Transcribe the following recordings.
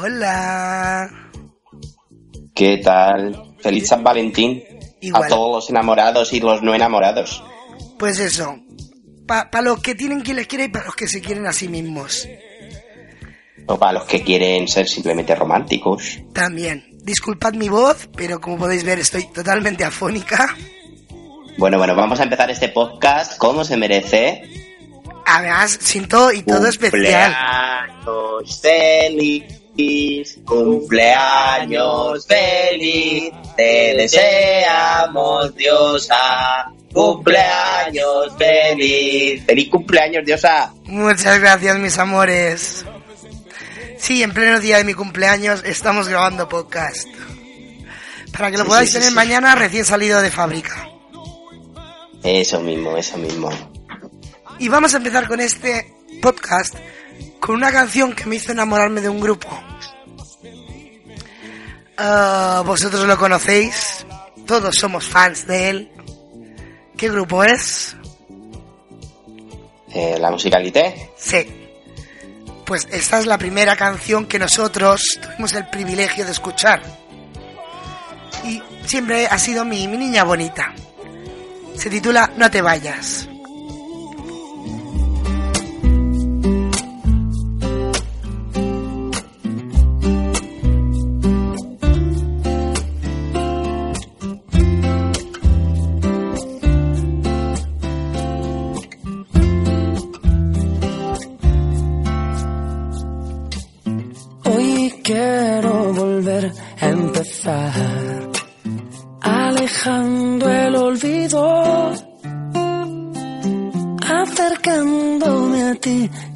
hola. ¿Qué tal? Feliz San Valentín Igual. a todos los enamorados y los no enamorados. Pues eso, para los que tienen quien les quiere y para los que se quieren a sí mismos. O para los que quieren ser simplemente románticos. También. Disculpad mi voz, pero como podéis ver estoy totalmente afónica. Bueno, bueno, vamos a empezar este podcast como se merece. Además, sin todo y todo especial. Cumpleaños feliz, cumpleaños feliz, te deseamos Diosa, cumpleaños feliz. Feliz cumpleaños Diosa. Muchas gracias, mis amores. Sí, en pleno día de mi cumpleaños estamos grabando podcast. Para que lo Sí, podáis sí, tener sí. mañana recién salido de fábrica. Eso mismo, eso mismo. Y vamos a empezar con este podcast con una canción que me hizo enamorarme de un grupo. Ah, Vosotros lo conocéis, todos somos fans de él. ¿Qué grupo es? Eh, la musicalité. Sí. Pues esta es la primera canción que nosotros tuvimos el privilegio de escuchar. Y siempre ha sido mi, mi niña bonita. Se titula No te vayas.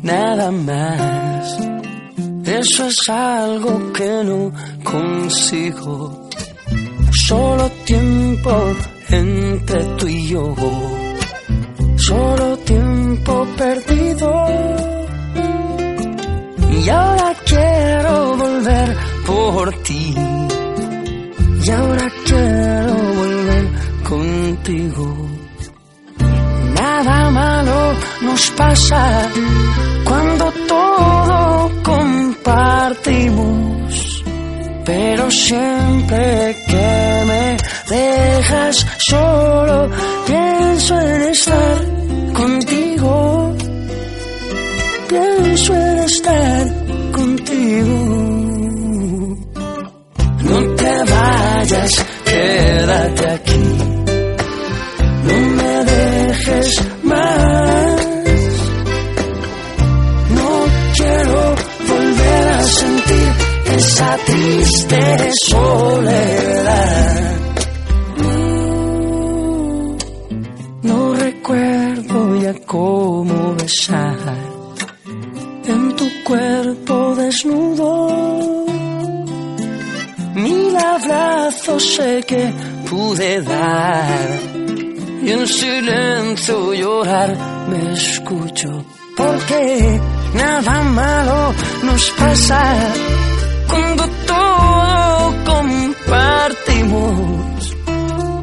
Nada más. Eso es algo que no consigo. Solo tiempo entre tú y yo. Solo tiempo perdido. Y ahora quiero volver por ti. Y ahora quiero volver contigo. Nos pasa cuando todo compartimos. Pero siempre que me dejas solo, abrazos sé que pude dar. Y en silencio llorar me escucho. Porque nada malo nos pasa. Cuando todo compartimos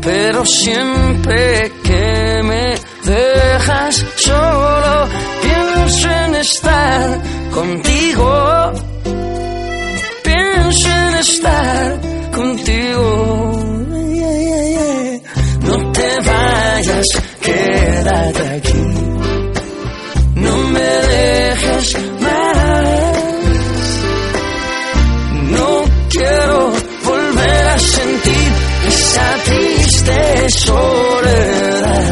pero siempre que me dejas solo pienso en estar contigo en estar contigo. Yeah, yeah, yeah. No te vayas, quédate aquí. No me dejes más. No quiero volver a sentir esa triste soledad.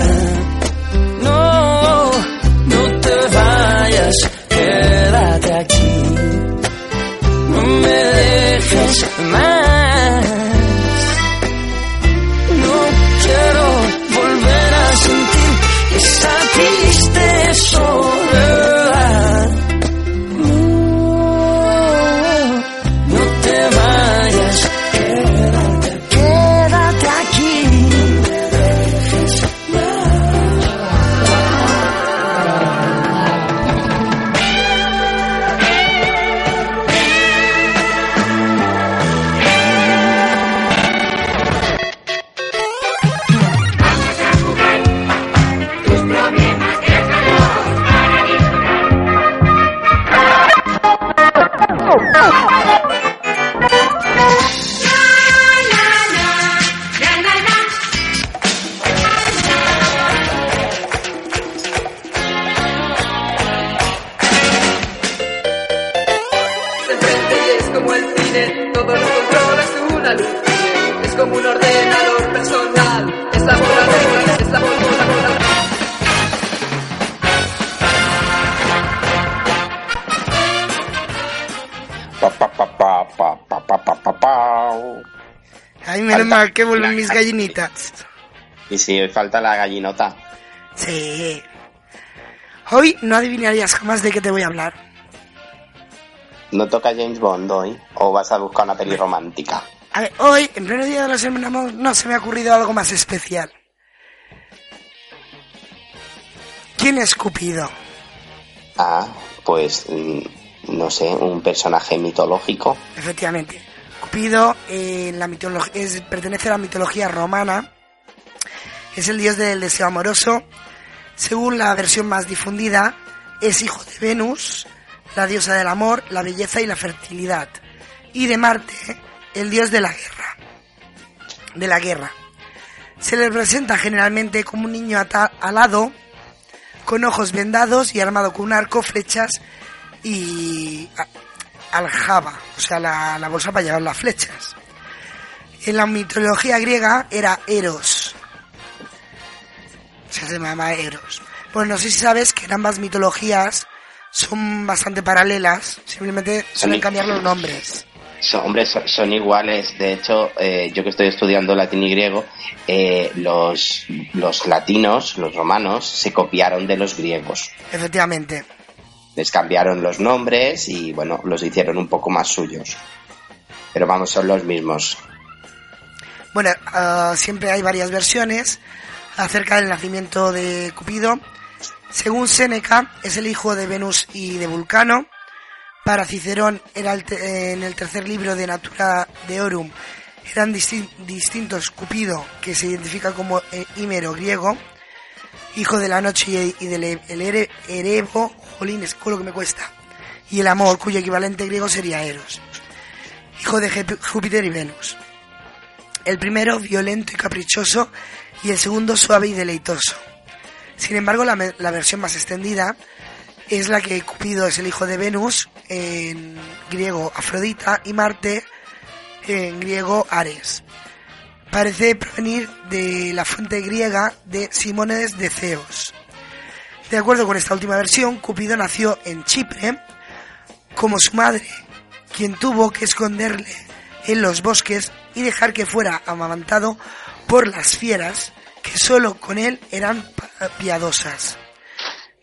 No, no te vayas, quédate aquí. No me Man's Que vuelven mis gallinitas. Y si hoy falta la gallinota. Sí. Hoy no adivinarías jamás de qué te voy a hablar. ¿No toca James Bond hoy? ¿O vas a buscar una peli romántica? A ver, hoy, en pleno día de los enamorados, no se me ha ocurrido algo más especial. ¿Quién es Cupido? Ah, pues mm, no sé, un personaje mitológico. Efectivamente. Cupido eh, la pertenece a la mitología romana. Es el dios del deseo amoroso. Según la versión más difundida, es hijo de Venus, la diosa del amor, la belleza y la fertilidad. Y de Marte, el dios de la guerra. De la guerra. Se le representa generalmente como un niño alado, con ojos vendados y armado con un arco, flechas y a- aljaba, o sea, la, la bolsa para llevar las flechas. En la mitología griega era Eros. O sea, se llamaba Eros. Pues no sé si sabes que en ambas mitologías son bastante paralelas, simplemente suelen cambiar los nombres. Son, hombre, son, son iguales. De hecho, eh, yo que estoy estudiando latín y griego, eh, los, los latinos, los romanos, se copiaron de los griegos. Efectivamente. Les cambiaron los nombres y, bueno, los hicieron un poco más suyos. Pero vamos, son los mismos. Bueno, ah, siempre hay varias versiones acerca del nacimiento de Cupido. Según Séneca, es el hijo de Venus y de Vulcano. Para Cicerón, era el en el tercer libro de Natura Deorum, eran disti- distintos Cupido, que se identifica como eh, Hímero griego, hijo de la noche y, del el ere- Erebo, jolines, con lo que me cuesta, y el amor, cuyo equivalente griego sería Eros, hijo de Júpiter y Venus. El primero violento y caprichoso y el segundo suave y deleitoso. Sin embargo, la, versión más extendida es la que Cupido es el hijo de Venus, en griego Afrodita, y Marte, en griego Ares. Parece provenir de la fuente griega de Simónides de Ceos. De acuerdo con esta última versión, Cupido nació en Chipre como su madre, quien tuvo que esconderle en los bosques y dejar que fuera amamantado por las fieras que solo con él eran piadosas.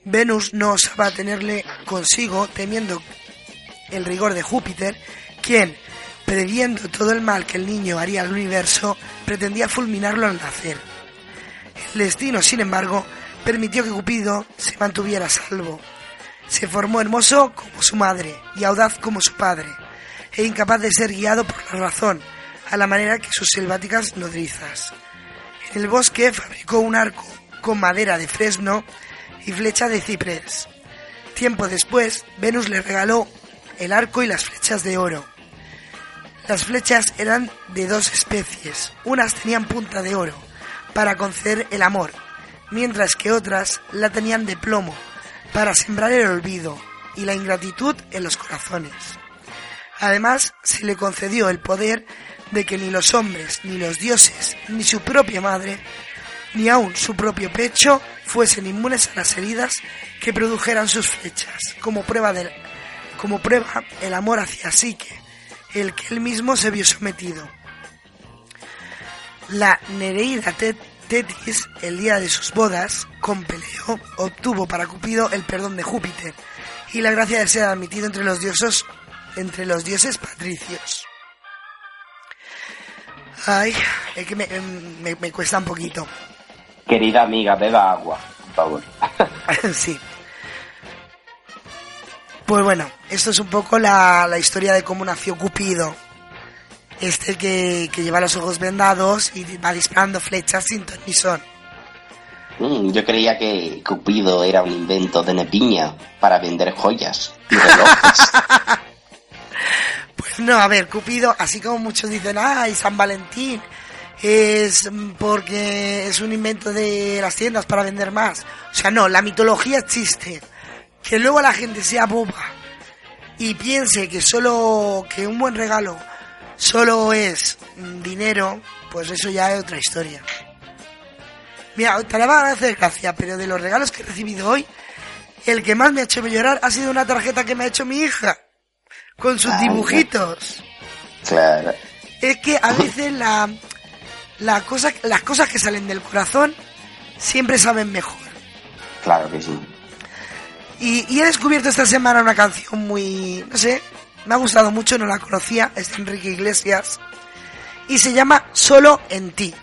Venus no osaba tenerle consigo temiendo el rigor de Júpiter, quien, previendo todo el mal que el niño haría al universo, pretendía fulminarlo al nacer. El destino, sin embargo, permitió que Cupido se mantuviera a salvo. Se formó hermoso como su madre y audaz como su padre, e incapaz de ser guiado por la razón, a la manera que sus selváticas nodrizas. En el bosque fabricó un arco con madera de fresno y flecha de ciprés. Tiempo después, Venus le regaló el arco y las flechas de oro. Las flechas eran de dos especies. Unas tenían punta de oro para conceder el amor, mientras que otras la tenían de plomo para sembrar el olvido y la ingratitud en los corazones. Además, se le concedió el poder de que ni los hombres, ni los dioses, ni su propia madre, ni aun su propio pecho fuesen inmunes a las heridas que produjeran sus flechas, como prueba del, como prueba el amor hacia Psique, el que él mismo se vio sometido. La Nereida Tetis, el día de sus bodas, con Peleo, obtuvo para Cupido el perdón de Júpiter y la gracia de ser admitido entre los dioses, entre los dioses patricios. Ay, es que me, me- me cuesta un poquito. Querida amiga, beba agua, por favor. sí. Pues bueno, esto es un poco la, la historia de cómo nació Cupido. Este que, que lleva los ojos vendados y va disparando flechas sin ton ni son. Mm, yo creía que Cupido era un invento de Nepiña para vender joyas y relojes. Pues no, a ver, Cupido, así como muchos dicen, ay, San Valentín es porque es un invento de las tiendas para vender más. O sea, no, la mitología existe. Que luego la gente sea boba y piense que solo que un buen regalo solo es dinero, pues eso ya es otra historia. Mira, te la van a hacer gracia, pero de los regalos que he recibido hoy, el que más me ha hecho llorar ha sido una tarjeta que me ha hecho mi hija, con sus ah, dibujitos. Claro. Es que a veces la, la cosa, las cosas que salen del corazón siempre saben mejor. Claro que sí. Y, y he descubierto esta semana una canción muy, no sé, me ha gustado mucho, no la conocía, es Enrique Iglesias. Y se llama Solo en ti.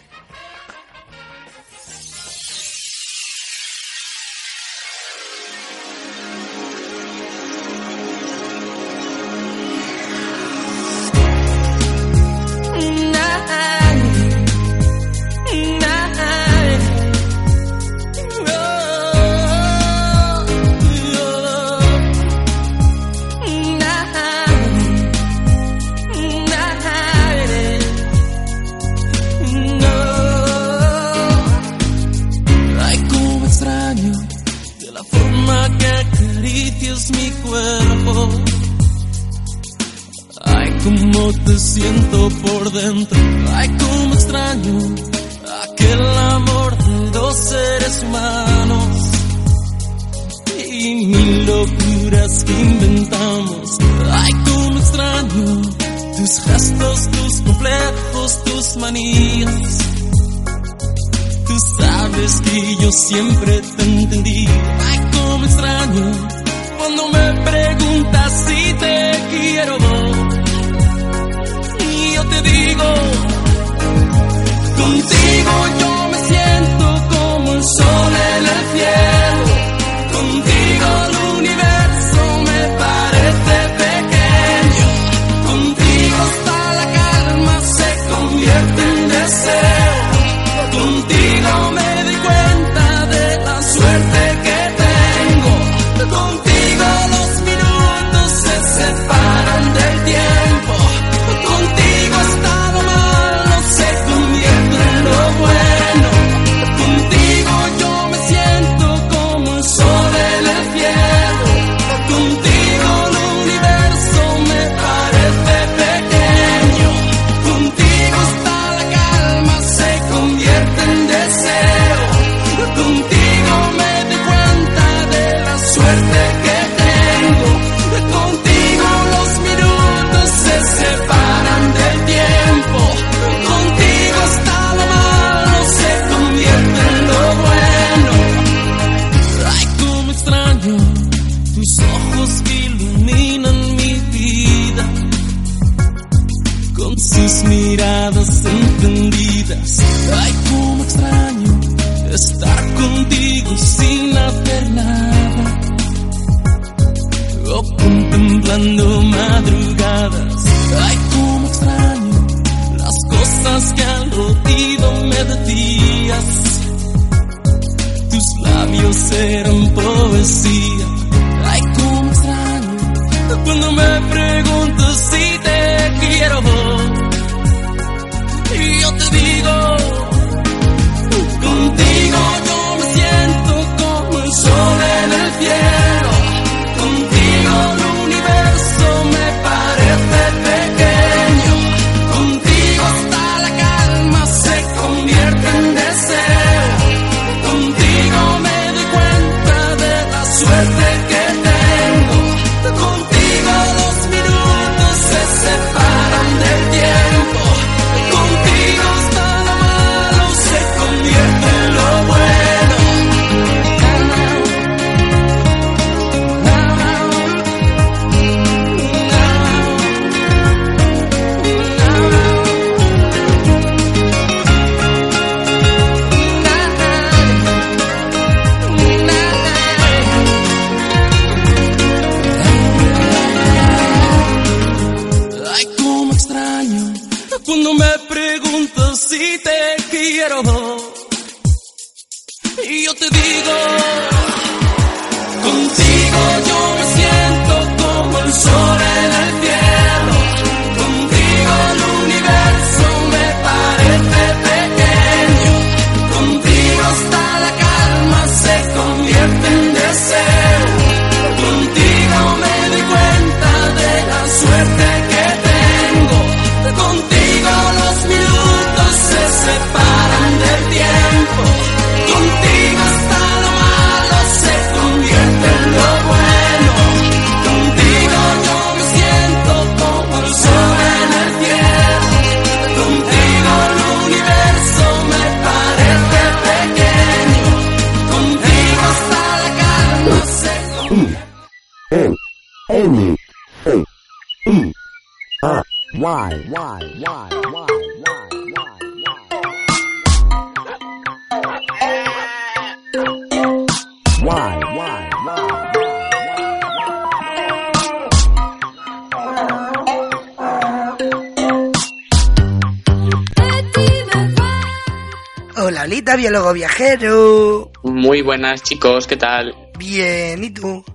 Hola, Olita, biólogo viajero. Muy buenas chicos, ¿qué tal? Bien, ¿y tú?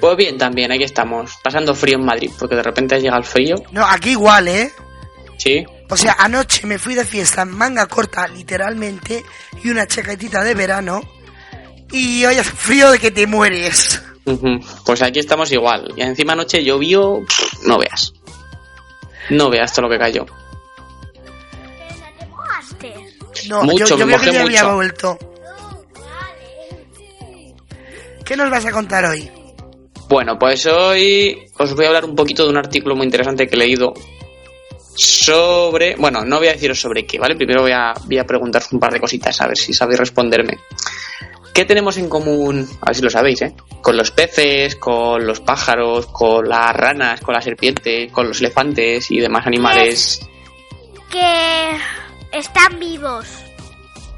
Pues bien también, aquí estamos, pasando frío en Madrid, porque de repente llega el frío, No, aquí igual, ¿eh? ¿sí? O sea, anoche me fui de fiesta en manga corta, literalmente, y una chaquetita de verano. Y hoy hace frío de que te mueres. Pues aquí estamos igual, y encima anoche llovió, no veas. No veas todo lo que cayó. No, Mucho, yo, yo creo que ya había mucho. vuelto. ¿Qué nos vas a contar hoy? Bueno, pues hoy os voy a hablar un poquito de un artículo muy interesante que he leído sobre... Bueno, no voy a deciros sobre qué, ¿vale? Primero voy a, voy a preguntaros un par de cositas, a ver si sabéis responderme. ¿Qué tenemos en común, a ver si lo sabéis, ¿eh? Con los peces, con los pájaros, con las ranas, con las serpientes, con los elefantes y demás animales. que están vivos.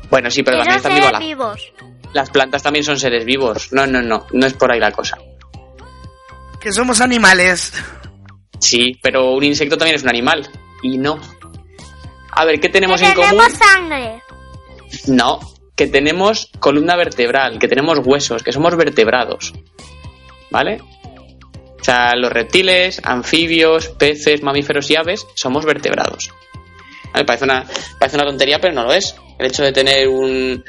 Bueno, sí, pero también están vivas vivos. las plantas también son seres vivos. No, no, no, no es por ahí la cosa. Que somos animales. Sí, pero un insecto también es un animal. Y no. A ver, ¿qué tenemos que en común? tenemos sangre. No, que tenemos columna vertebral, que tenemos huesos, que somos vertebrados. ¿Vale? O sea, los reptiles, anfibios, peces, mamíferos y aves somos vertebrados. ¿Vale? Parece, una, parece una tontería, pero no lo es. El hecho de tener un.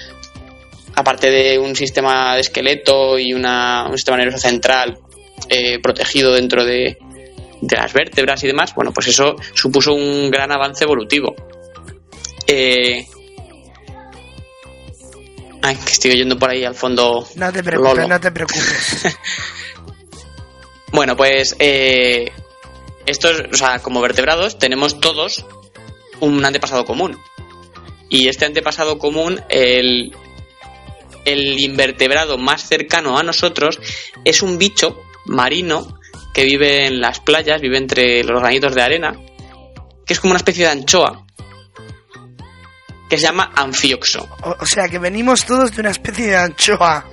Aparte de un sistema de esqueleto y una, un sistema nervioso central eh, protegido dentro de, de las vértebras y demás, bueno, pues eso supuso un gran avance evolutivo. Eh, Ay, que estoy oyendo por ahí al fondo. No te preocupes, Lolo. no te preocupes. Bueno, pues eh, estos, o sea, como vertebrados, tenemos todos un antepasado común. Y este antepasado común, el, el invertebrado más cercano a nosotros, es un bicho marino que vive en las playas, vive entre los granitos de arena, que es como una especie de anchoa, que se llama anfioxo. O, o sea, que venimos todos de una especie de anchoa.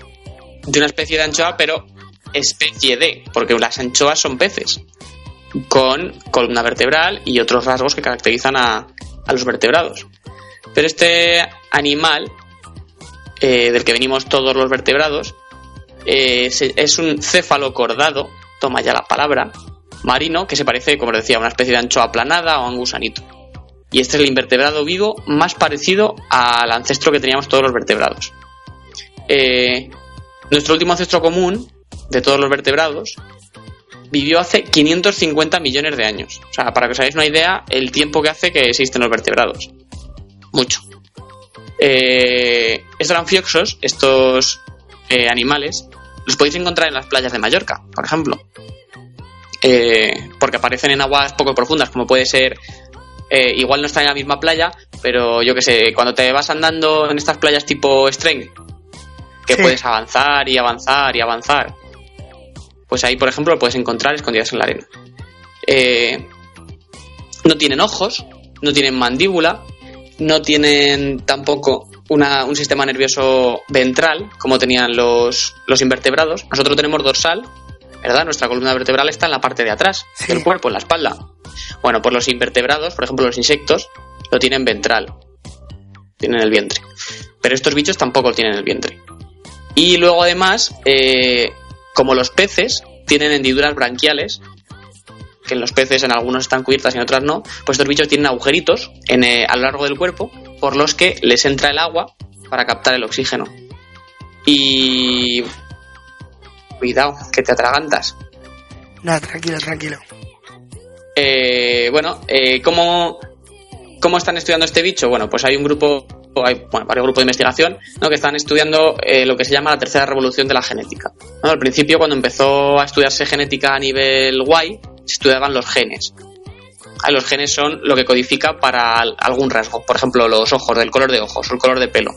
de una especie de anchoa, pero especie de, porque las anchoas son peces, con columna vertebral y otros rasgos que caracterizan a, a los vertebrados. Pero este animal, eh, del que venimos todos los vertebrados, eh, es un cefalocordado, toma ya la palabra, marino, que se parece, como decía, a una especie de anchoa aplanada o a un gusanito. Y este es el invertebrado vivo más parecido al ancestro que teníamos todos los vertebrados. Eh, nuestro último ancestro común de todos los vertebrados vivió hace 550 millones de años. O sea, para que os hagáis una idea, el tiempo que hace que existen los vertebrados. Mucho. Eh, estos anfioxos, estos eh, animales, los podéis encontrar en las playas de Mallorca, por ejemplo. Eh, porque aparecen en aguas poco profundas, como puede ser. eh, igual no están en la misma playa, pero yo que sé, cuando te vas andando en estas playas tipo Strength, que Sí. puedes avanzar y avanzar y avanzar. Pues ahí, por ejemplo, lo puedes encontrar escondidas en la arena. Eh, no tienen ojos, no tienen mandíbula, no tienen tampoco una- un sistema nervioso ventral, como tenían los, los invertebrados. Nosotros tenemos dorsal, ¿verdad? Nuestra columna vertebral está en la parte de atrás Sí. del cuerpo, en la espalda. Bueno, pues los invertebrados, por ejemplo, los insectos, lo tienen ventral. Tienen el vientre. Pero estos bichos tampoco lo tienen el vientre. Y luego además, eh, como los peces tienen hendiduras branquiales, que en los peces en algunos están cubiertas y en otras no, pues estos bichos tienen agujeritos en, eh, a lo largo del cuerpo por los que les entra el agua para captar el oxígeno. Y... Cuidado, que te atragantas. No, tranquilo, tranquilo. Eh, bueno, eh, ¿cómo, ¿cómo están estudiando este bicho? Bueno, pues hay un grupo, hay bueno, varios grupos de investigación ¿no? que están estudiando eh, lo que se llama la tercera revolución de la genética. ¿no? Al principio, cuando empezó a estudiarse genética a nivel guay, se estudiaban los genes. Los genes son lo que codifica para al- algún rasgo, por ejemplo, los ojos, el color de ojos el color de pelo.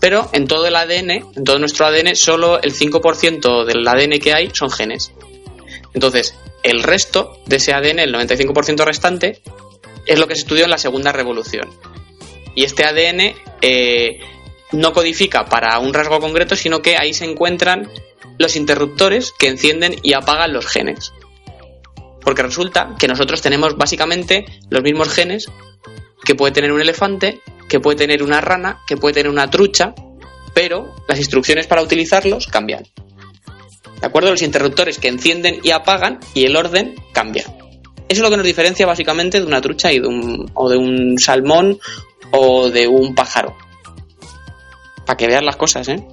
Pero en todo el ADN, en todo nuestro ADN, solo el 5% del ADN que hay son genes. Entonces, el resto de ese ADN, el 95% restante, es lo que se estudió en la segunda revolución. Y este ADN eh, no codifica para un rasgo concreto, sino que ahí se encuentran los interruptores que encienden y apagan los genes. Porque resulta que nosotros tenemos básicamente los mismos genes que puede tener un elefante, que puede tener una rana, que puede tener una trucha, pero las instrucciones para utilizarlos cambian. ¿De acuerdo? Los interruptores que encienden y apagan y el orden cambia. Eso es lo que nos diferencia básicamente de una trucha y de un, o de un salmón o de un pájaro. Para que veas las cosas, ¿eh?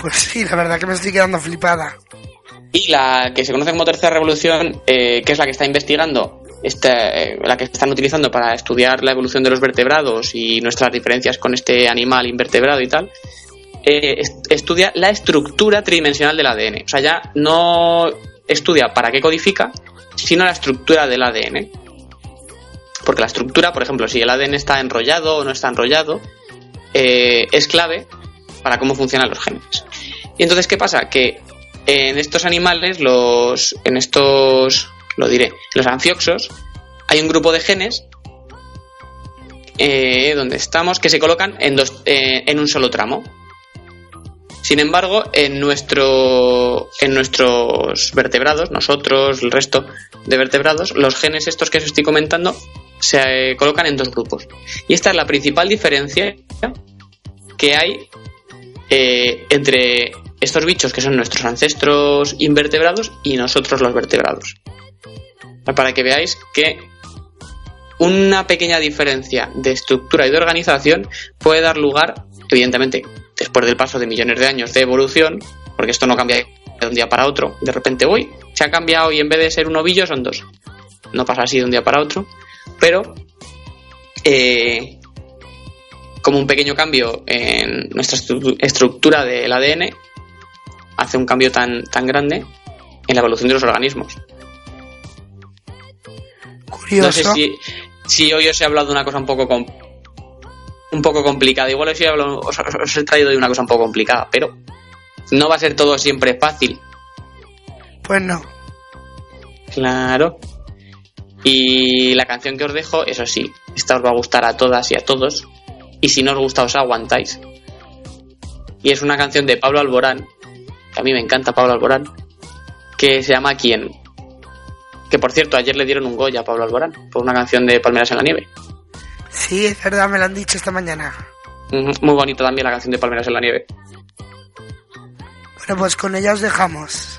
Pues sí, la verdad que me estoy quedando flipada. Y la que se conoce como tercera revolución, eh, que es la que está investigando, este, la que están utilizando para estudiar la evolución de los vertebrados y nuestras diferencias con este animal invertebrado y tal, eh, est- estudia la estructura tridimensional del ADN. O sea, ya no estudia para qué codifica, sino la estructura del ADN. Porque la estructura, por ejemplo, si el ADN está enrollado o no está enrollado, eh, es clave para cómo funcionan los genes. Y entonces, ¿qué pasa? Que en estos animales, los, en estos, lo diré, los anfioxos, hay un grupo de genes eh, donde estamos que se colocan en, dos, eh, en un solo tramo. Sin embargo, en, nuestro, en nuestros vertebrados, nosotros, el resto de vertebrados, los genes estos que os estoy comentando se eh, colocan en dos grupos. Y esta es la principal diferencia que hay entre estos bichos que son nuestros ancestros invertebrados y nosotros los vertebrados. Para que veáis que una pequeña diferencia de estructura y de organización puede dar lugar, evidentemente, después del paso de millones de años de evolución, porque esto no cambia de un día para otro, de repente voy, se ha cambiado y en vez de ser un ovillo son dos. No pasa así de un día para otro, pero eh, como un pequeño cambio en nuestra estru- estructura del ADN hace un cambio tan, tan grande en la evolución de los organismos. Curioso. No sé si, si hoy os he hablado de una cosa un poco un poco complicada. Igual os he, hablado- os, os he traído de una cosa un poco complicada, pero no va a ser todo siempre fácil. Pues no. Claro. Y la canción que os dejo, eso sí, esta os va a gustar a todas y a todos. Y si no os gusta, os aguantáis. Y es una canción de Pablo Alborán, que a mí me encanta Pablo Alborán, que se llama ¿Quién? Que por cierto, ayer le dieron un Goya a Pablo Alborán por una canción de Palmeras en la Nieve. Sí, es verdad, me lo han dicho esta mañana. Muy bonita también la canción de Palmeras en la Nieve. Bueno, pues con ella os dejamos.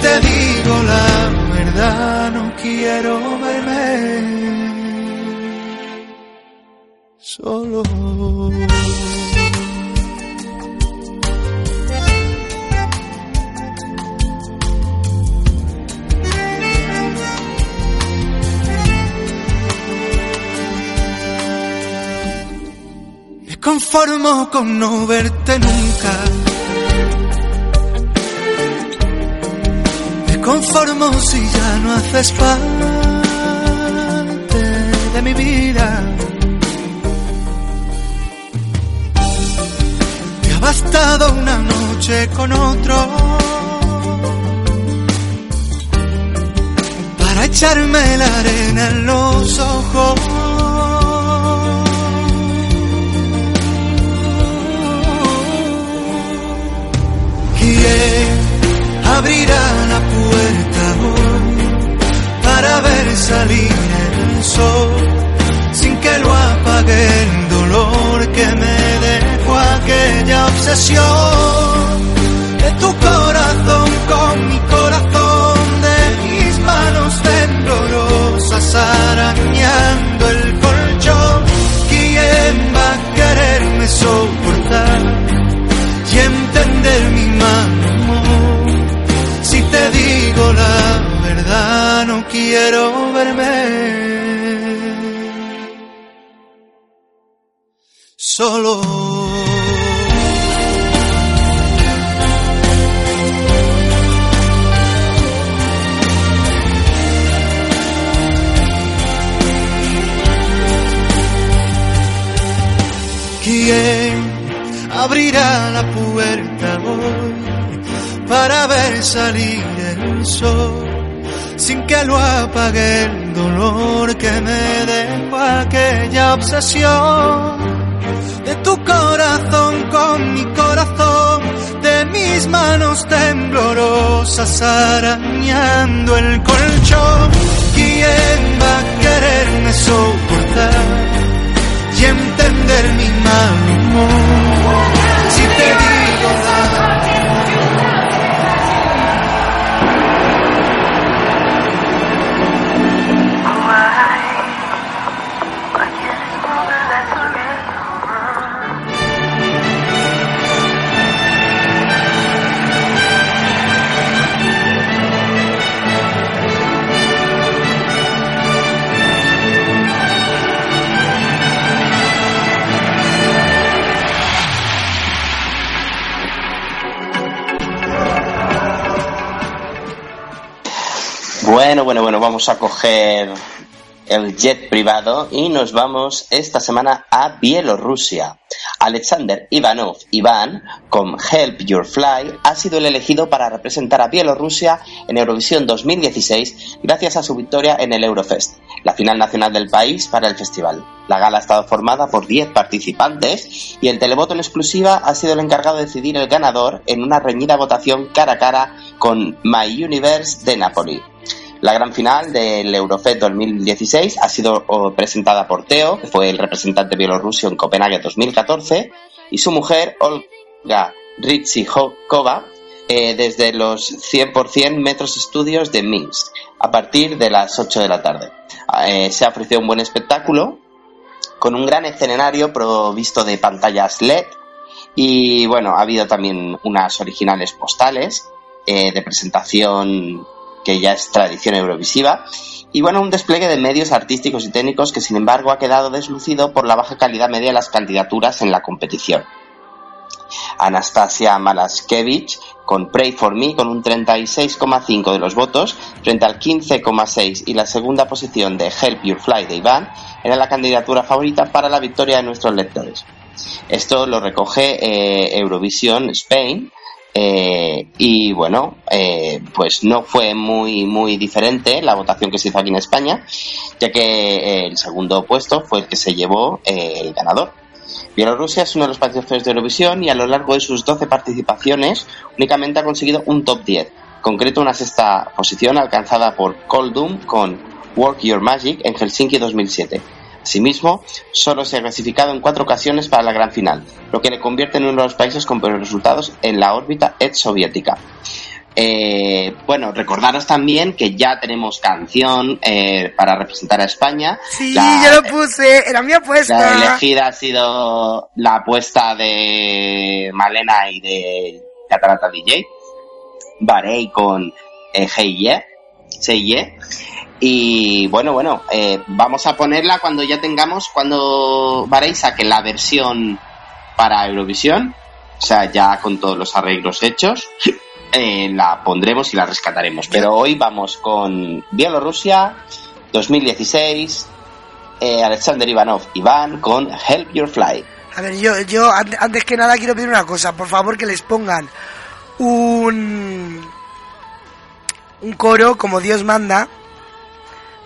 te digo la verdad, no quiero verme solo. Me conformo con no verte nunca. Conformo si ya no haces parte de mi vida. Te ha bastado una noche con otro para echarme la arena en los ojos. ¿Quién abrirá salir el sol sin que lo apague el dolor que me dejó aquella obsesión. De tu corazón con mi corazón, de mis manos temblorosas arañando quiero verme solo. ¿Quién abrirá la puerta hoy para ver salir el sol sin que lo apague el dolor que me dejó aquella obsesión de tu corazón con mi corazón, de mis manos temblorosas arañando el colchón. ¿Quién va a quererme soportar y entender mi mal humor? Si te Bueno, bueno, bueno, vamos a coger el jet privado y nos vamos esta semana a Bielorrusia. Alexander Ivanov Iván, con Help Your Fly, ha sido el elegido para representar a Bielorrusia en Eurovisión 2016 gracias a su victoria en el Eurofest, la final nacional del país para el festival. La gala ha estado formada por 10 participantes y el televoto en exclusiva ha sido el encargado de decidir el ganador en una reñida votación cara a cara con My Universe de Napoli. La gran final del Eurofest 2016 ha sido presentada por Teo, que fue el representante bielorruso en Copenhague 2014, y su mujer, Olga Ritsikova, eh, desde los 100% metros estudios de Minsk, a partir de las 8 de la tarde. Eh, se ha ofrecido un buen espectáculo, con un gran escenario provisto de pantallas LED, y bueno, ha habido también unas originales postales eh, de presentación que ya es tradición eurovisiva, y bueno, un despliegue de medios artísticos y técnicos que sin embargo ha quedado deslucido por la baja calidad media de las candidaturas en la competición. Anastasia Malaskevich con Pray for Me con un 36,5 de los votos frente al 15,6 y la segunda posición de Help Your Fly de Iván era la candidatura favorita para la victoria de nuestros lectores. Esto lo recoge eh, Eurovision Spain eh, y bueno, eh, pues no fue muy, muy diferente la votación que se hizo aquí en España, ya que eh, el segundo puesto fue el que se llevó el ganador. Bielorrusia es uno de los participantes de Eurovisión y a lo largo de sus 12 participaciones únicamente ha conseguido un top 10, en concreto una sexta posición alcanzada por Coldum con Work Your Magic en Helsinki 2007. Asimismo, solo se ha clasificado en cuatro ocasiones para la gran final, lo que le convierte en uno de los países con peores resultados en la órbita ex soviética. Eh, bueno, recordaros también que ya tenemos canción eh, para representar a España. Sí, La- yo lo puse, era mi La apuesta. elegida ha sido la apuesta de Malena y de Catarata DJ. Varey con eh, Hey Yeah. Say Yeah. Y bueno, bueno, eh, vamos a ponerla cuando ya tengamos, cuando Varey saque la versión para Eurovisión, o sea, ya con todos los arreglos hechos, eh, la pondremos y la rescataremos. Pero hoy vamos con Bielorrusia 2016, eh, Alexander Ivanov, Iván con Help Your Fly. A ver, yo, yo an- antes que nada quiero pedir una cosa. Por favor, que les pongan un. Un coro como Dios manda.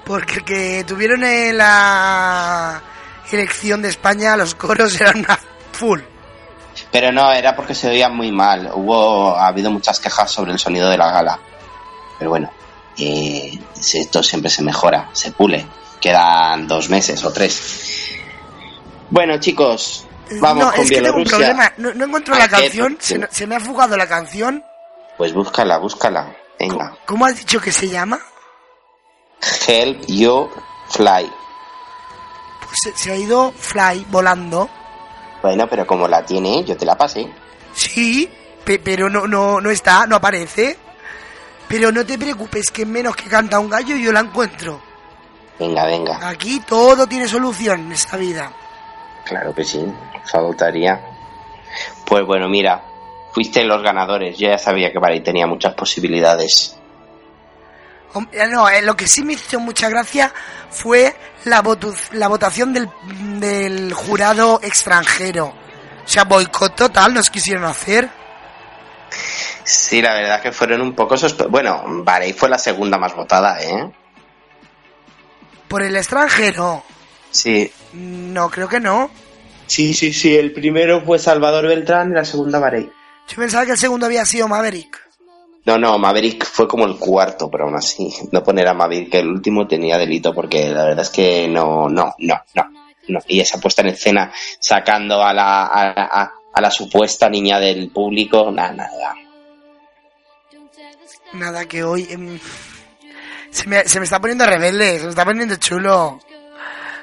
Porque el que tuvieron en la elección de España, los coros eran una full. Pero no, era porque se oía muy mal. Hubo, ha habido muchas quejas sobre el sonido de la gala. Pero bueno, eh, esto siempre se mejora, se pule. Quedan dos meses o tres. Bueno, chicos, vamos no, con es que tengo un Bielorrusia. problema. No, no encuentro ¿A la canción. Se me ha fugado la canción. Pues búscala, búscala. Venga. ¿Cómo has dicho que se llama? Help You Fly. Pues se, se ha ido Fly volando. Bueno, pero como la tiene, yo te la pasé. Sí, pe- pero no, no, no está, no aparece. Pero no te preocupes, que en menos que canta un gallo yo la encuentro. Venga, venga. Aquí todo tiene solución en esta vida. Claro que sí, faltaría. Pues bueno, mira, fuiste los ganadores. Yo ya sabía que Bari tenía muchas posibilidades. Eh, No, eh, lo que sí me hizo mucha gracia fue la, votu- la votación del, del jurado extranjero. O sea, boicot total nos quisieron hacer. Sí, la verdad que fueron un poco sospe... Bueno, Bahrein fue la segunda más votada, ¿eh? Por el extranjero. Sí. No, creo que no. Sí, sí, sí. El primero fue Salvador Beltrán y la segunda Bahrein. Yo pensaba que el segundo había sido Maverick. No, no, Maverick fue como el cuarto, pero aún así, no poner a Maverick el último tenía delito porque la verdad es que no, no, no, no, no. Y esa puesta en escena sacando a la, a, a- a la supuesta niña del público, nada, nada. Nada, que hoy... em, se, me, se me está poniendo rebelde, se me está poniendo chulo.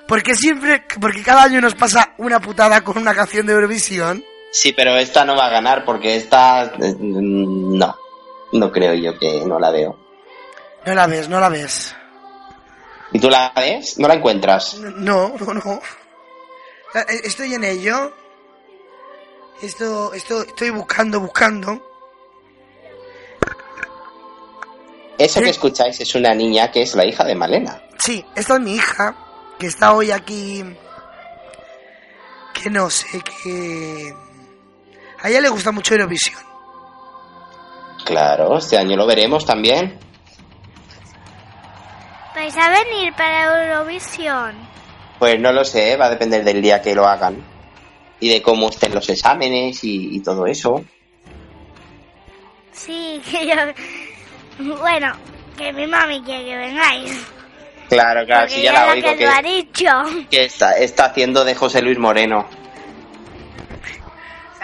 Porque siempre, porque cada año nos pasa una putada con una canción de Eurovisión. Sí, pero esta no va a ganar porque esta, eh, no, no creo yo que no la veo. No la ves, no la ves. ¿Y tú la ves? ¿No la encuentras? No, no, no. Eh, Estoy en ello. Esto, esto, estoy buscando, buscando. Eso Sí. que escucháis es una niña que es la hija de Malena. Sí, esta es mi hija, que está hoy aquí. Que no sé, que. A ella le gusta mucho Eurovisión. Claro, este año lo veremos también. ¿Vais a venir para Eurovisión? Pues no lo sé, va a depender del día que lo hagan. Y de cómo estén los exámenes y, y todo eso. Sí, que yo... Bueno, que mi mami quiere que vengáis. Claro, claro, porque sí, ya la oigo que lo ha que, dicho. que está, está haciendo de José Luis Moreno.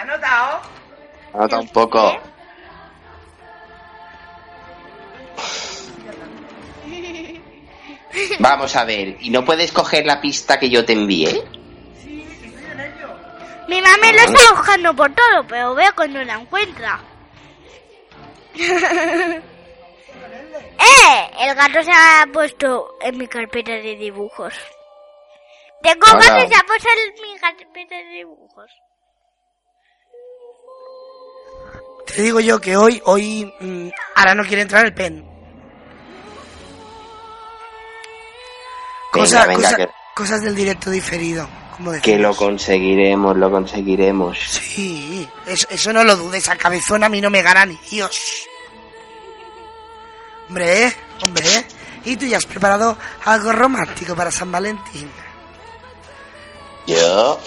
¿Se ha notado? Nota un poco. Vamos a ver, ¿y no puedes coger la pista que yo te envié? Mi mami lo está buscando por todo, pero veo que no la encuentra. ¡Eh! El gato se ha puesto en mi carpeta de dibujos. Tengo gato y se ha puesto en mi carpeta de dibujos. Te digo yo que hoy, hoy. mm, ahora no quiere entrar el pen. Cosa- venga, cosa- que- Cosas del directo diferido, como Que lo conseguiremos, lo conseguiremos. Sí, eso, eso no lo dudes, a cabezón a mí no me gana ni Dios. Hombre, hombre, ¿y tú ya has preparado algo romántico para San Valentín? Yo.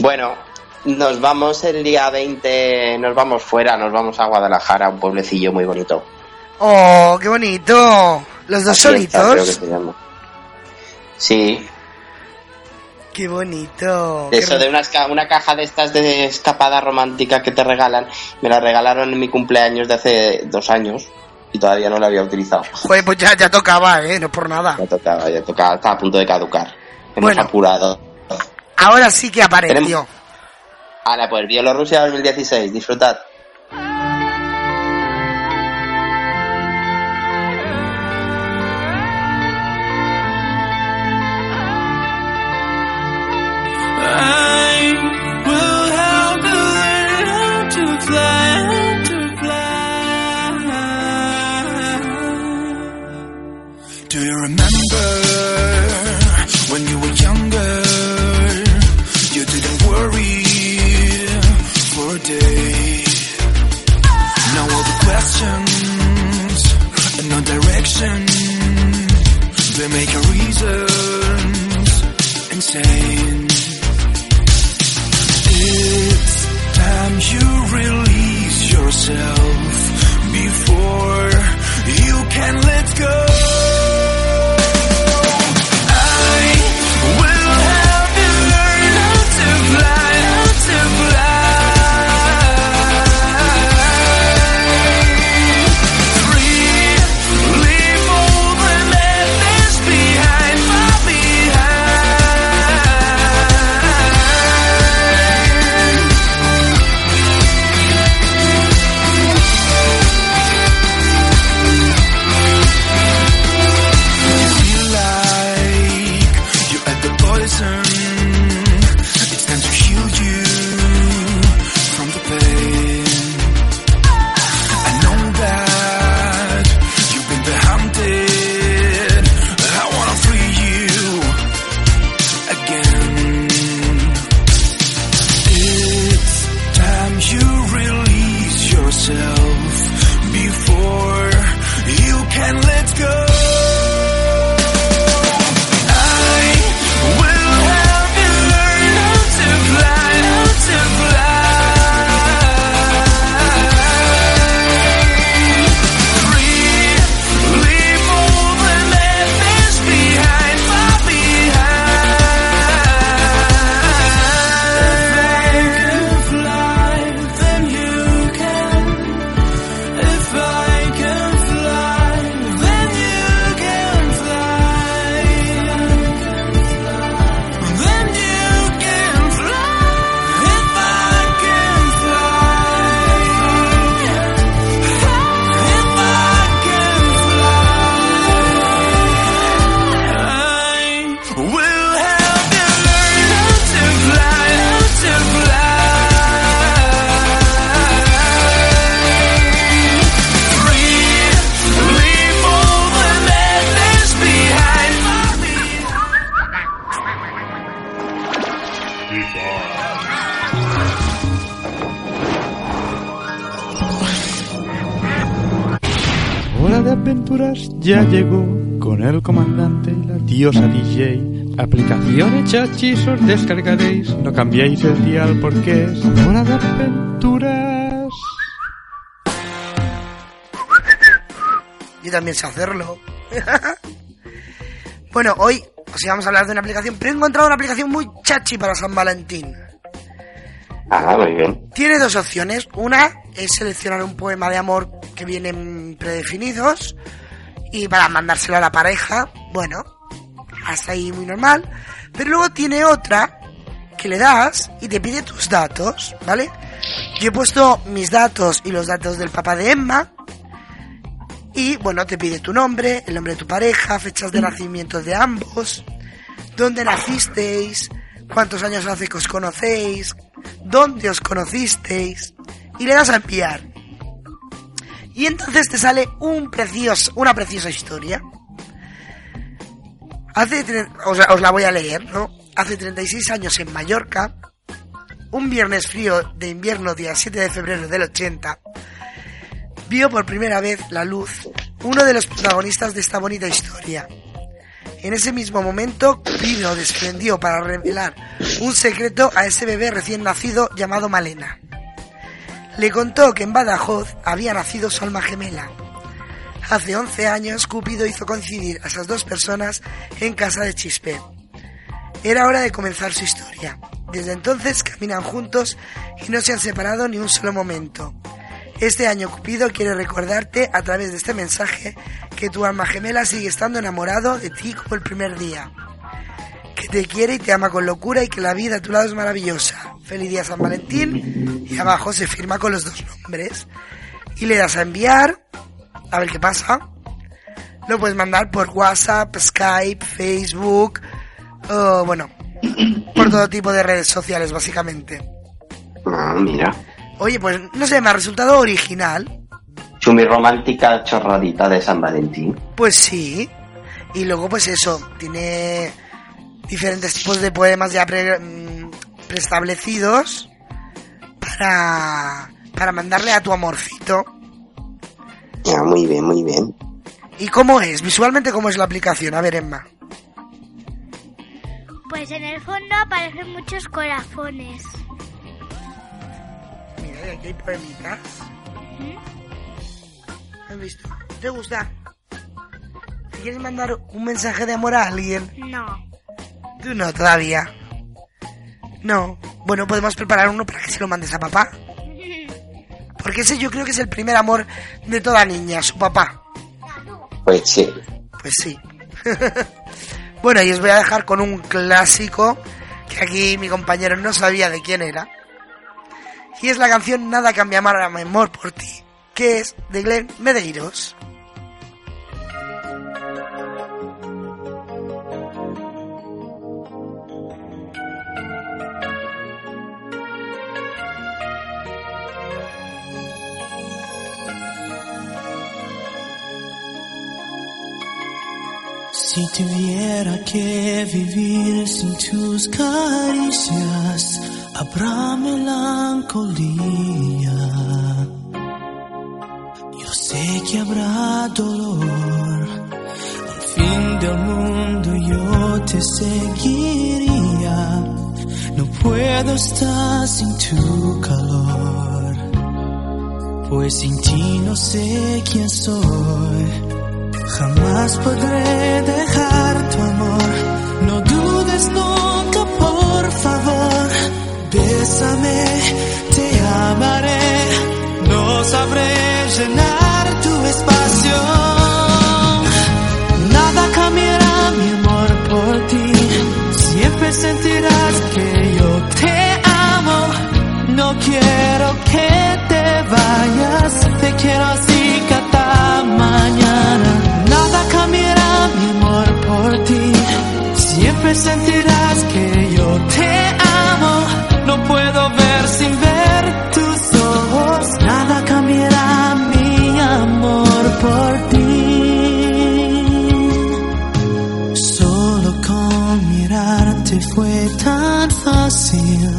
Bueno, nos vamos el día 20, nos vamos fuera, nos vamos a Guadalajara, un pueblecillo muy bonito. ¡Oh, qué bonito! ¿Los dos Atienza, creo que solitos? se llama. Sí, ¡Qué bonito! eso de unas ca- una caja de estas de escapada romántica que te regalan. Me la regalaron en mi cumpleaños de hace dos años y todavía no la había utilizado. Joder, pues ya, ya tocaba, ¿eh? No por nada. Ya tocaba, ya tocaba, estaba a punto de caducar. Hemos Bueno. apurado. Ahora sí que apareció. Tenemos- Ahora, pues Bielorrusia 2016, disfrutad. Do you remember no. They make our reasons insane. It's time you release yourself before you can let go. Hechizos descargaréis, no cambiéis el dial porque es hora de aventuras. Yo también sé hacerlo. bueno, hoy os íbamos a hablar de una aplicación, pero he encontrado una aplicación muy chachi para San Valentín. Ah, muy bien. Tiene dos opciones. Una es seleccionar un poema de amor que vienen predefinidos y para mandárselo a la pareja. Bueno, hasta ahí muy normal. Pero luego tiene otra que le das y te pide tus datos, ¿vale? Yo he puesto mis datos y los datos del papá de Emma. Y bueno, te pide tu nombre, el nombre de tu pareja, fechas de nacimiento de ambos, dónde nacisteis, cuántos años hace que os conocéis, dónde os conocisteis, y le das a enviar. Y entonces te sale un precioso, una preciosa historia. Hace, os, os la voy a leer, ¿no? Hace 36 años en Mallorca, un viernes frío de invierno, día 7 de febrero del 80, vio por primera vez la luz uno de los protagonistas de esta bonita historia. En ese mismo momento, Cupido desprendió para revelar un secreto a ese bebé recién nacido llamado Malena. Le contó que en Badajoz había nacido su alma gemela. Hace 11 años, Cupido hizo coincidir a esas dos personas en casa de Chispe. Era hora de comenzar su historia. Desde entonces caminan juntos y no se han separado ni un solo momento. Este año Cupido quiere recordarte a través de este mensaje que tu alma gemela sigue estando enamorado de ti como el primer día. Que te quiere y te ama con locura y que la vida a tu lado es maravillosa. Feliz día San Valentín y abajo se firma con los dos nombres. Y le das a enviar, a ver qué pasa. Lo puedes mandar por WhatsApp, Skype, Facebook, o bueno, por todo tipo de redes sociales básicamente. Ah, mira. Oye, pues no sé, me ha resultado original. Chumi romántica chorradita de San Valentín. Pues sí. Y luego, pues eso, tiene diferentes tipos de poemas ya pre- mm, preestablecidos para, para mandarle a tu amorcito. Ya, muy bien, muy bien. ¿Y cómo es? Visualmente, ¿cómo es la aplicación? A ver, Emma. Pues en el fondo aparecen muchos corazones. Mira, aquí hay poemitas. ¿Has visto? ¿Te gusta? ¿Te ¿Quieres mandar un mensaje de amor a alguien? No. Tú no, todavía. No. Bueno, podemos preparar uno para que se lo mandes a papá. Porque ese yo creo que es el primer amor de toda niña, su papá. Pues sí. Pues sí. bueno, y os voy a dejar con un clásico que aquí mi compañero no sabía de quién era. Y es la canción Nada cambia más a mi amor por ti, que es de Glenn Medeiros. Si tuviera que vivir sin tus caricias, habrá melancolía. Yo sé que habrá dolor. Al fin del mundo yo te seguiría. No puedo estar sin tu calor. Pues sin ti no sé quién soy. Jamás podré dejar tu amor. No dudes nunca, por favor. Bésame, te amaré. No sabré llenar tu espacio. Nada cambiará mi amor por ti. Siempre sentirás que yo te amo. No quiero que te vayas. Te quiero así Sentirás que yo te amo. No puedo ver sin ver tus ojos. Nada cambiará mi amor por ti. Solo con mirarte fue tan fácil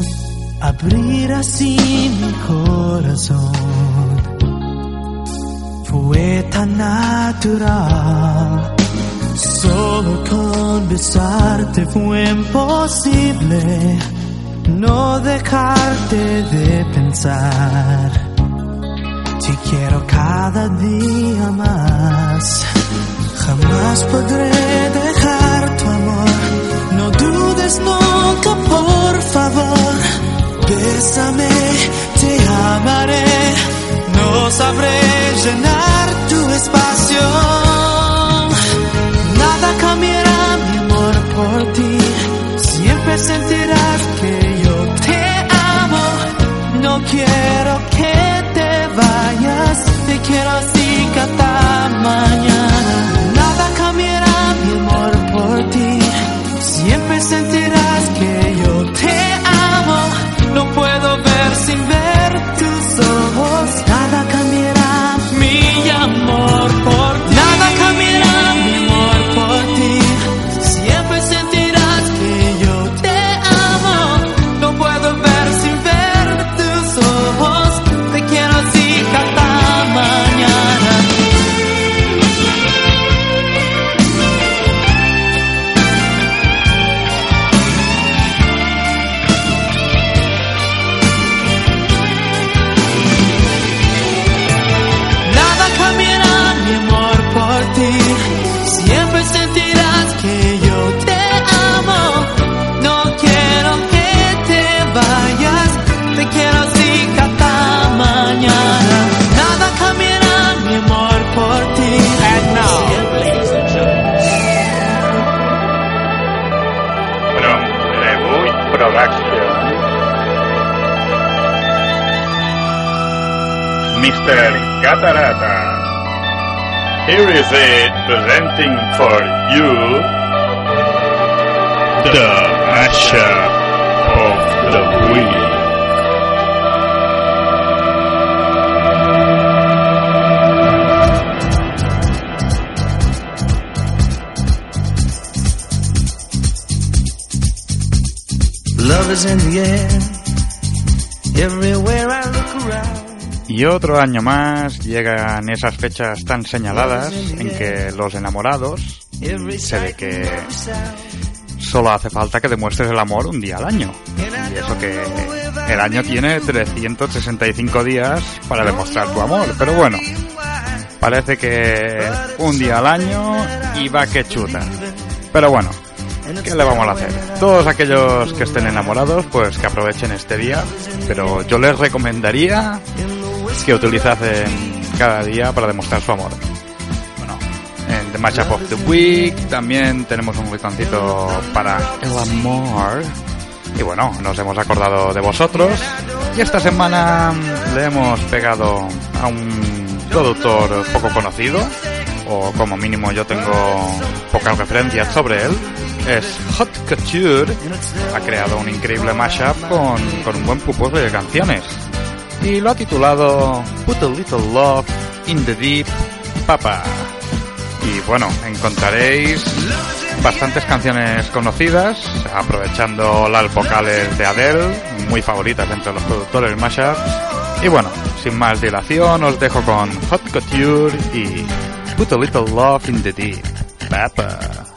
abrir así mi corazón fue tan natural. Solo con besarte fue imposible no dejarte de pensar. Te quiero cada día más. Jamás podré dejar tu amor. No dudes nunca, por favor. Bésame, te amaré. No sabré llenar tu espacio. Nada cambiará mi amor por ti. Siempre sentirás que yo te amo. No quiero que te vayas. Te quiero así cada mañana. Mr. Catarata. Here is it presenting for you the mashup of the week. Love is in the air. Everywhere I look around. Y otro año más llegan esas fechas tan señaladas en que los enamorados se ve que solo hace falta que demuestres el amor un día al año. Y eso que el año tiene 365 días para demostrar tu amor. Pero bueno, parece que un día al año y va que chuta. Pero bueno, ¿qué le vamos a hacer? Todos aquellos que estén enamorados, pues que aprovechen este día. Pero yo les recomendaría que utilizasen cada día para demostrar su amor. Bueno, en The Matchup of the Week también tenemos un rinconcito para el amor. Y bueno, nos hemos acordado de vosotros. Y esta semana le hemos pegado a un productor poco conocido, o como mínimo yo tengo pocas referencias sobre él. Es Hot Couture. Ha creado un increíble mashup con, con un buen pupurri de canciones. Y lo ha titulado Put a Little Love in the Deep Papa. Y bueno, encontraréis bastantes canciones conocidas, aprovechando las vocales de Adele, muy favoritas entre los productores mashup. Y bueno, sin más dilación, os dejo con Hot Couture y Put a Little Love in the Deep Papa.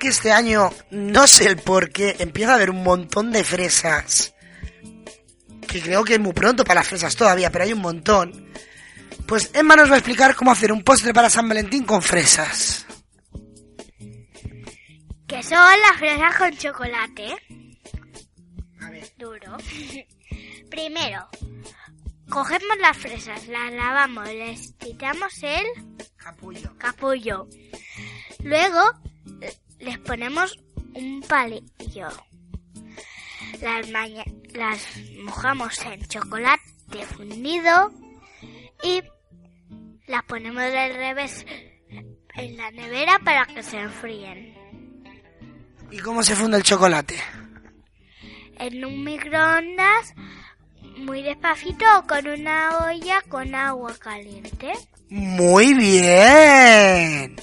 Que este año, no sé el por qué, empieza a haber un montón de fresas. Que creo que es muy pronto para las fresas todavía, pero hay un montón. Pues Emma nos va a explicar cómo hacer un postre para San Valentín con fresas. Que son las fresas con chocolate. Duro. Primero, cogemos las fresas, las lavamos, les quitamos el Capullo. capullo. Luego les ponemos un palillo. Las, mojamos en chocolate fundido y las ponemos del revés en la nevera para que se enfríen. ¿Y cómo se funde el chocolate? En un microondas muy despacito o con una olla con agua caliente. Muy bien.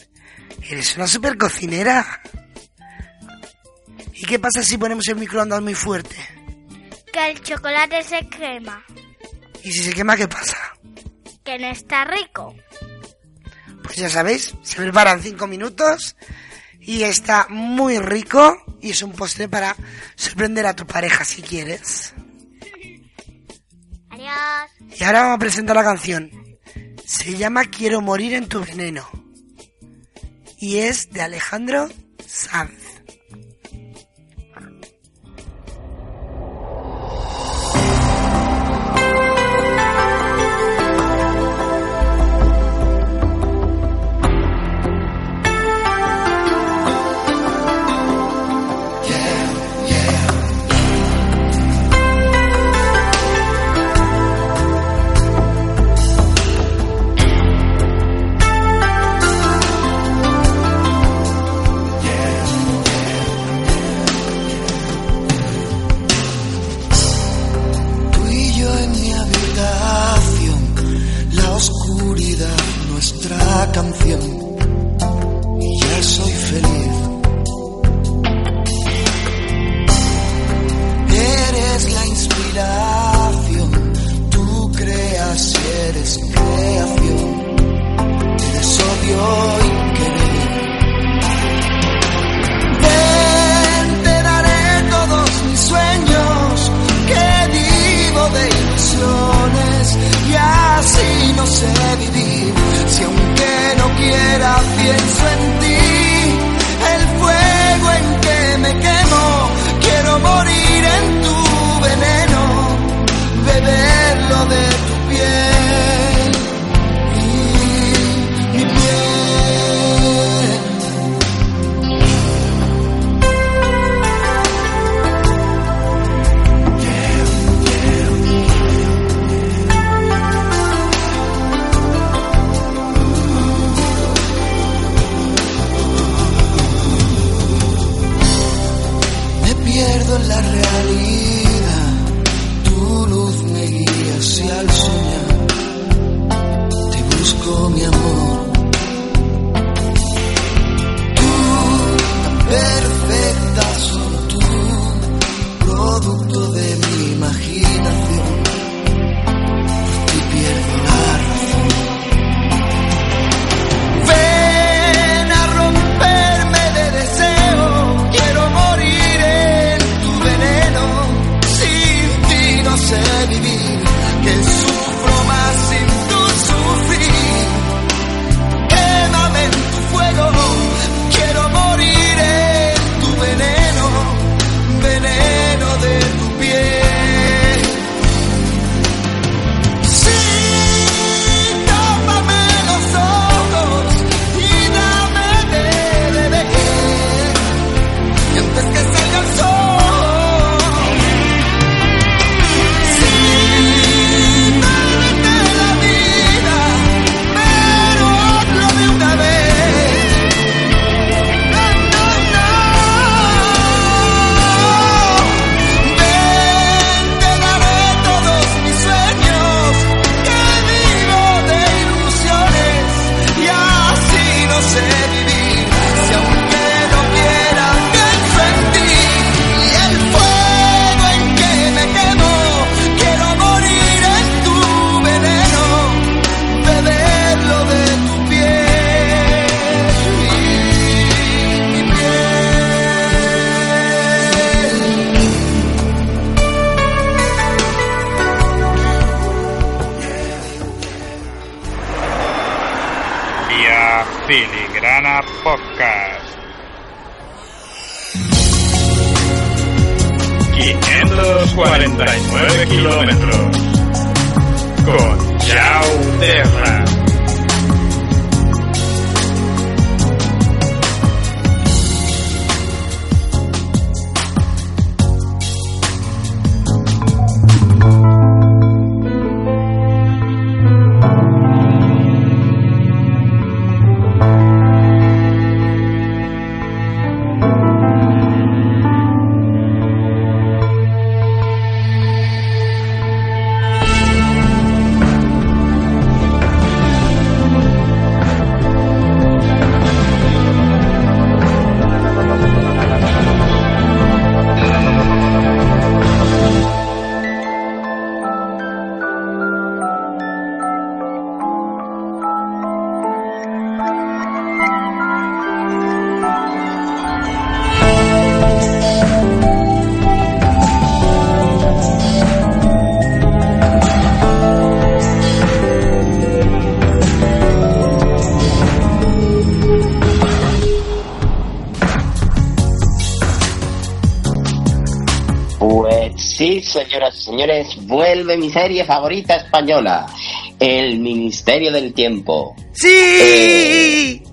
Eres una super cocinera. ¿Y qué pasa si ponemos el microondas muy fuerte? Que el chocolate se quema, ¿Y si se quema, qué pasa? que no está rico. Pues ya sabéis, se preparan 5 minutos y está muy rico y es un postre para sorprender a tu pareja si quieres. Adiós. Y ahora vamos a presentar la canción. Se llama Quiero morir en tu veneno y es de Alejandro Sanz. Pues sí, señoras y señores, vuelve mi serie favorita española, El Ministerio del Tiempo. ¡Sí! Eh,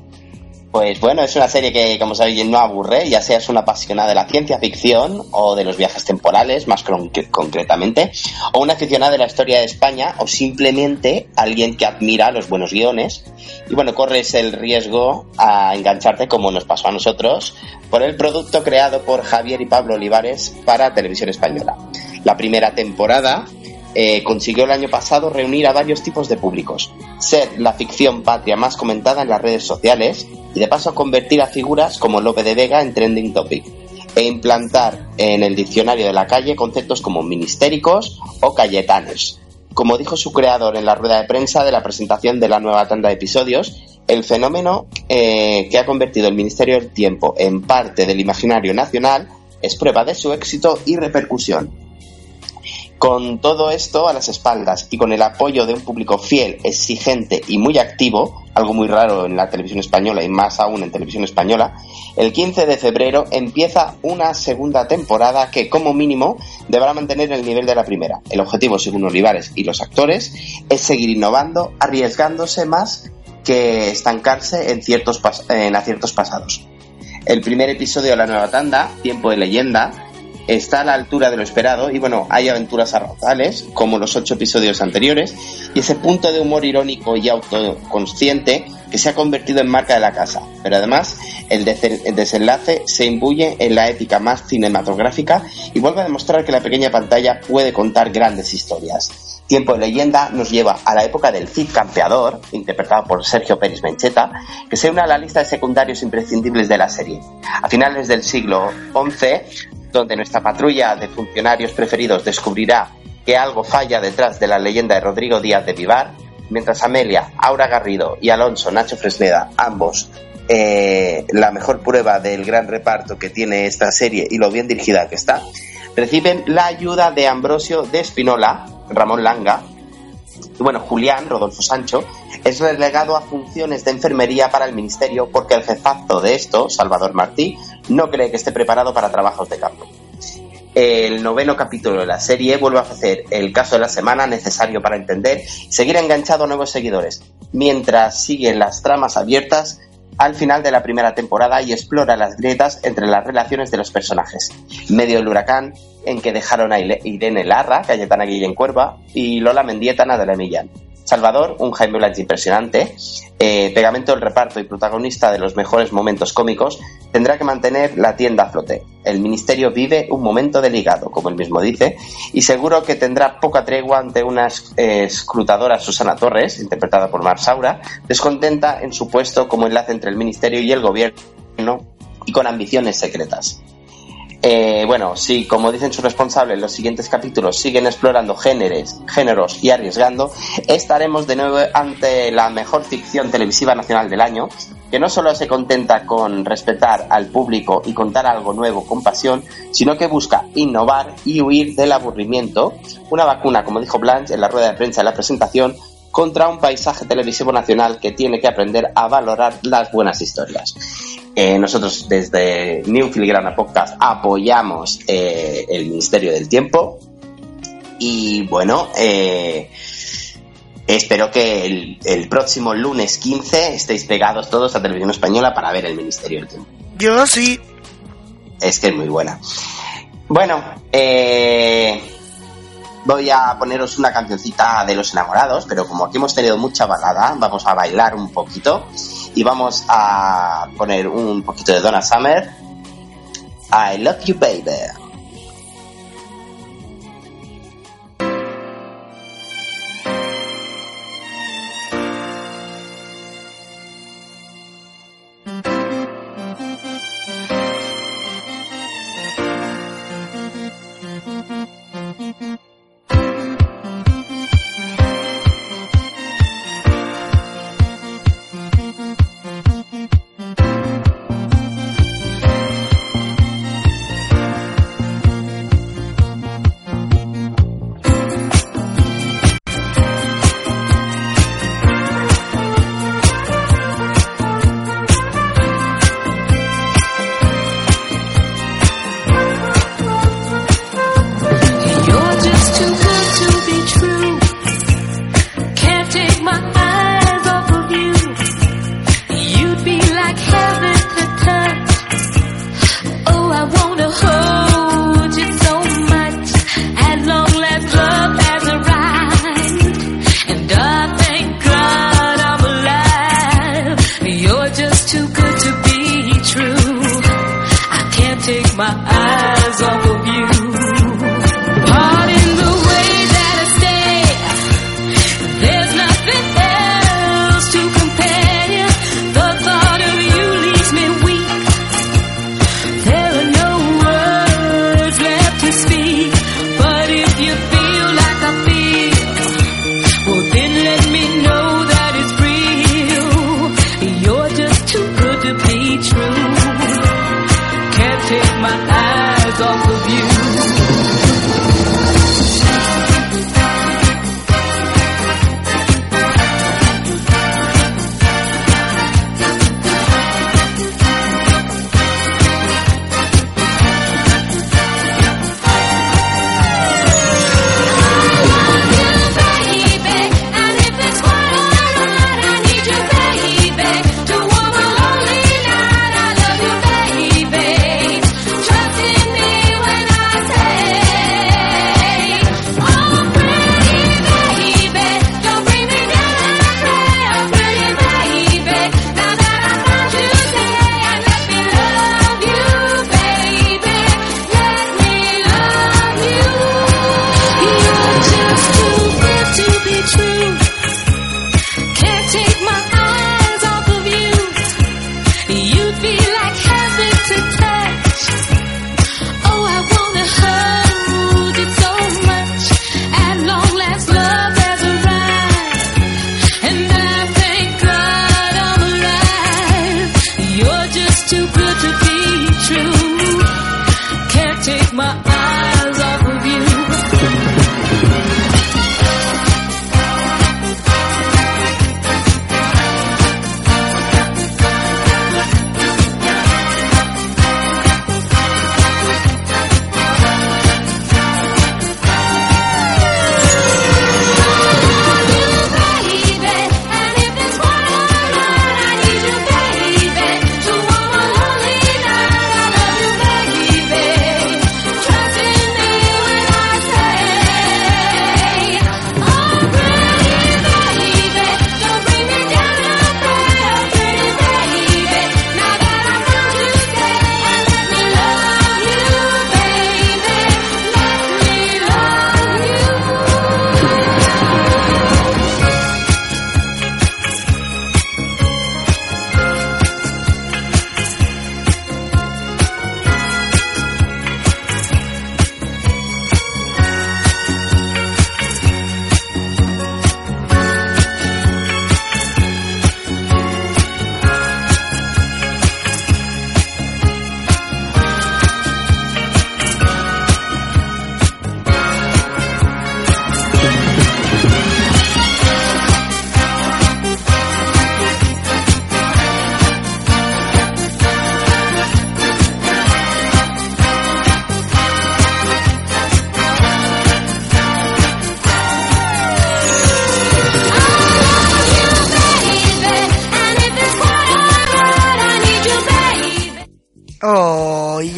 Pues bueno, es una serie que, como sabéis, no aburre, ya seas una apasionada de la ciencia ficción o de los viajes temporales, más con- concretamente, o una aficionada de la historia de España, o simplemente alguien que admira los buenos guiones. Y bueno, corres el riesgo a engancharte, como nos pasó a nosotros, por el producto creado por Javier y Pablo Olivares para Televisión Española. La primera temporada eh, consiguió el año pasado reunir a varios tipos de públicos, ser la ficción patria más comentada en las redes sociales y de paso convertir a figuras como Lope de Vega en trending topic e implantar en el diccionario de la calle conceptos como ministéricos o cayetanos. Como dijo su creador en la rueda de prensa de la presentación de la nueva tanda de episodios, el fenómeno eh, que ha convertido el Ministerio del Tiempo en parte del imaginario nacional es prueba de su éxito y repercusión. Con todo esto a las espaldas y con el apoyo de un público fiel, exigente y muy activo, algo muy raro en la televisión española y más aún en televisión española, el 15 de febrero empieza una segunda temporada que como mínimo deberá mantener el nivel de la primera. El objetivo, según Olivares y los actores, es seguir innovando, arriesgándose más que estancarse en ciertos, en aciertos pasados. El primer episodio de la nueva tanda, Tiempo de Leyenda, está a la altura de lo esperado y bueno, hay aventuras arrozales como los ocho episodios anteriores y ese punto de humor irónico y autoconsciente que se ha convertido en marca de la casa. Pero además el, el desenlace se imbuye en la ética más cinematográfica y vuelve a demostrar que la pequeña pantalla puede contar grandes historias. Tiempo de leyenda nos lleva a la época del Cid Campeador, interpretado por Sergio Pérez Mencheta, que se une a la lista de secundarios imprescindibles de la serie. A finales del siglo XI, donde nuestra patrulla de funcionarios preferidos descubrirá que algo falla detrás de la leyenda de Rodrigo Díaz de Vivar, mientras Amelia, Aura Garrido y Alonso Nacho Fresneda, ambos eh, la mejor prueba del gran reparto que tiene esta serie y lo bien dirigida que está, reciben la ayuda de Ambrosio de Espinola, Ramón Langa, y bueno, Julián, Rodolfo Sancho, es relegado a funciones de enfermería para el ministerio porque el jefazo de esto, Salvador Martí, no cree que esté preparado para trabajos de campo. El noveno capítulo de la serie vuelve a ofrecer el caso de la semana necesario para entender y seguir enganchado a nuevos seguidores, mientras siguen las tramas abiertas al final de la primera temporada y explora las grietas entre las relaciones de los personajes. Medio el huracán en que dejaron a Irene Larra, Cayetana Guillén Cuerva y Lola Mendieta, Natalia Millán. Salvador, un Jaime Blanch impresionante, eh, pegamento del reparto y protagonista de los mejores momentos cómicos, tendrá que mantener la tienda a flote. El ministerio vive un momento delicado, como él mismo dice, y seguro que tendrá poca tregua ante una es- escrutadora Susana Torres, interpretada por Mar Saura, descontenta en su puesto como enlace entre el ministerio y el gobierno y con ambiciones secretas. Eh, bueno, si como dicen sus responsables, los siguientes capítulos siguen explorando géneros, géneros y arriesgando, estaremos de nuevo ante la mejor ficción televisiva nacional del año, que no solo se contenta con respetar al público y contar algo nuevo con pasión, sino que busca innovar y huir del aburrimiento. Una vacuna, como dijo Blanche en la rueda de prensa de la presentación, contra un paisaje televisivo nacional que tiene que aprender a valorar las buenas historias. Eh, nosotros desde New Filigrana Podcast apoyamos eh, el Ministerio del Tiempo y bueno, eh, espero que el, el próximo lunes 15 estéis pegados todos a Televisión Española para ver el Ministerio del Tiempo. Yo sí. Es que es muy buena. Bueno, eh, voy a poneros una cancioncita de los enamorados, pero como aquí hemos tenido mucha balada, vamos a bailar un poquito y vamos a poner un poquito de Donna Summer. I love you, baby.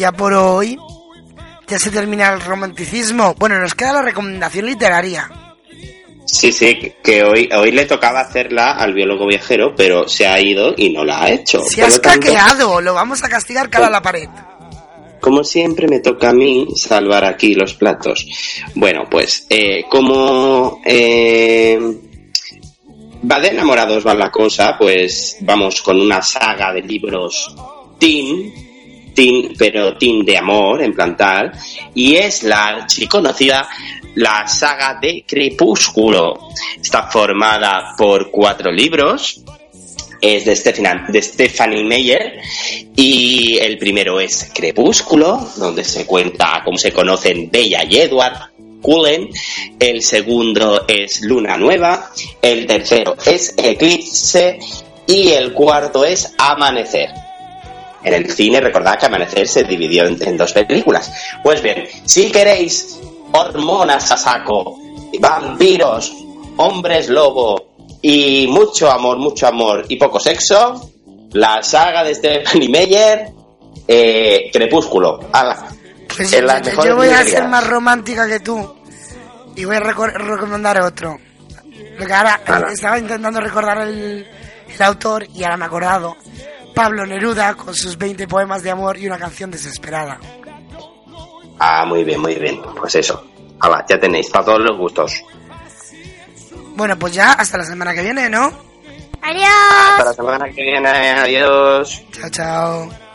Ya por hoy ya se termina el romanticismo. Bueno, nos queda la recomendación literaria. Sí, sí, que hoy, hoy le tocaba hacerla al biólogo viajero, pero se ha ido y no la ha hecho. Se lo tanto, lo vamos a castigar cara a la pared. Como siempre me toca a mí salvar aquí los platos. Bueno, pues eh, como eh, va de enamorados va la cosa, pues vamos con una saga de libros teen, teen pero teen de amor en plan tal, y es la archiconocida la saga de Crepúsculo. Está formada por cuatro libros, es de, de Stephanie Meyer y el primero es Crepúsculo, donde se cuenta cómo se conocen Bella y Edward Cullen, el segundo es Luna Nueva, el tercero es Eclipse y el cuarto es Amanecer. En el cine, recordad que Amanecer se dividió en, en dos películas. Pues bien, si queréis hormonas a saco, vampiros, hombres lobo y mucho amor, mucho amor y poco sexo, la saga de Stephanie Meyer, eh, Crepúsculo. Ala. Pues En las yo- mejores yo voy a ser más romántica que tú y voy a reco- recomendar otro. Porque ahora Ala. estaba intentando recordar el, el autor y ahora me he acordado. Pablo Neruda con sus 20 poemas de amor y una canción desesperada. Ah, muy bien, muy bien. Pues eso. Ala, ya tenéis, para todos los gustos. Bueno, pues ya hasta la semana que viene, ¿no? Adiós. Hasta la semana que viene, adiós. Chao, chao.